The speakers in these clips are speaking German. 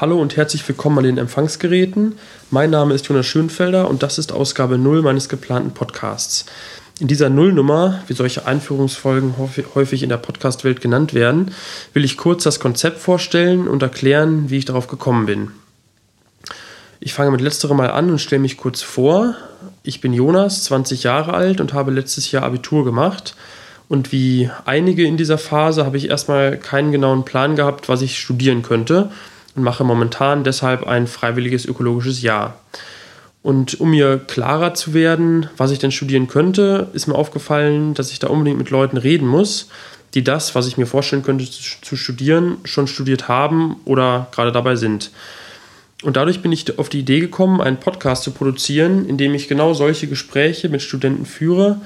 Hallo und herzlich willkommen an den Empfangsgeräten. Mein Name ist Jonas Schönfelder und das ist Ausgabe 0 meines geplanten Podcasts. In dieser Nullnummer, wie solche Einführungsfolgen häufig in der Podcast-Welt genannt werden, will ich kurz das Konzept vorstellen und erklären, wie ich darauf gekommen bin. Ich fange mit letzterem mal an und stelle mich kurz vor. Ich bin Jonas, 20 Jahre alt und habe letztes Jahr Abitur gemacht. Und wie einige in dieser Phase habe ich erstmal keinen genauen Plan gehabt, was ich studieren könnte und mache momentan deshalb ein freiwilliges ökologisches Jahr. Und um mir klarer zu werden, was ich denn studieren könnte, ist mir aufgefallen, dass ich da unbedingt mit Leuten reden muss, die das, was ich mir vorstellen könnte zu studieren, schon studiert haben oder gerade dabei sind. Und dadurch bin ich auf die Idee gekommen, einen Podcast zu produzieren, in dem ich genau solche Gespräche mit Studenten führe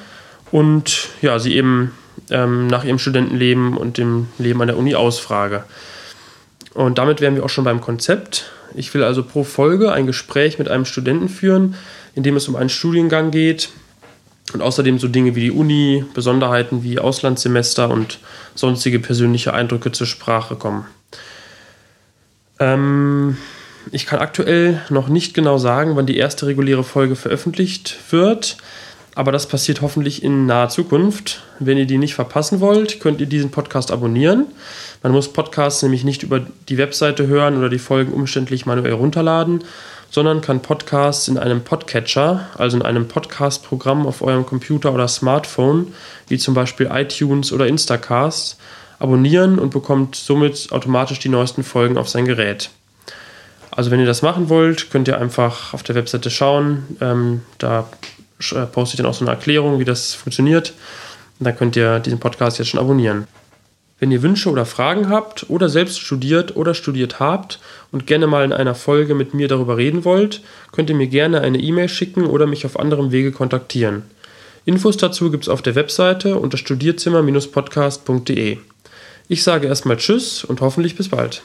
und ja, sie eben ähm, nach ihrem Studentenleben und dem Leben an der Uni ausfrage. Und damit wären wir auch schon beim Konzept. Ich will also pro Folge ein Gespräch mit einem Studenten führen, in dem es um einen Studiengang geht und außerdem so Dinge wie die Uni, Besonderheiten wie Auslandssemester und sonstige persönliche Eindrücke zur Sprache kommen. Ähm, ich kann aktuell noch nicht genau sagen, wann die erste reguläre Folge veröffentlicht wird. Aber das passiert hoffentlich in naher Zukunft. Wenn ihr die nicht verpassen wollt, könnt ihr diesen Podcast abonnieren. Man muss Podcasts nämlich nicht über die Webseite hören oder die Folgen umständlich manuell runterladen, sondern kann Podcasts in einem Podcatcher, also in einem Podcast-Programm auf eurem Computer oder Smartphone, wie zum Beispiel iTunes oder Instacast, abonnieren und bekommt somit automatisch die neuesten Folgen auf sein Gerät. Also wenn ihr das machen wollt, könnt ihr einfach auf der Webseite schauen. Ähm, da poste ich dann auch so eine Erklärung, wie das funktioniert. Und dann könnt ihr diesen Podcast jetzt schon abonnieren. Wenn ihr Wünsche oder Fragen habt oder selbst studiert oder studiert habt und gerne mal in einer Folge mit mir darüber reden wollt, könnt ihr mir gerne eine E-Mail schicken oder mich auf anderem Wege kontaktieren. Infos dazu gibt es auf der Webseite unter studierzimmer-podcast.de. Ich sage erstmal Tschüss und hoffentlich bis bald.